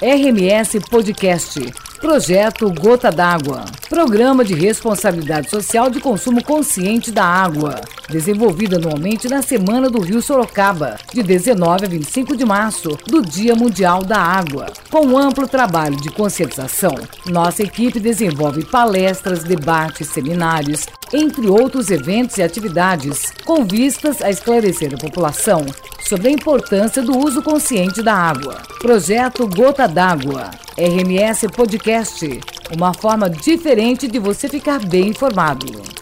RMS Podcast. Projeto Gota d'Água. Programa de responsabilidade social de consumo consciente da água. Desenvolvido anualmente na Semana do Rio Sorocaba, de 19 a 25 de março, do Dia Mundial da Água. Com um amplo trabalho de conscientização, nossa equipe desenvolve palestras, debates, seminários, entre outros eventos e atividades, com vistas a esclarecer a população sobre a importância do uso consciente da água. Projeto Gota d'Água, RMS Podcast, uma forma diferente de você ficar bem informado.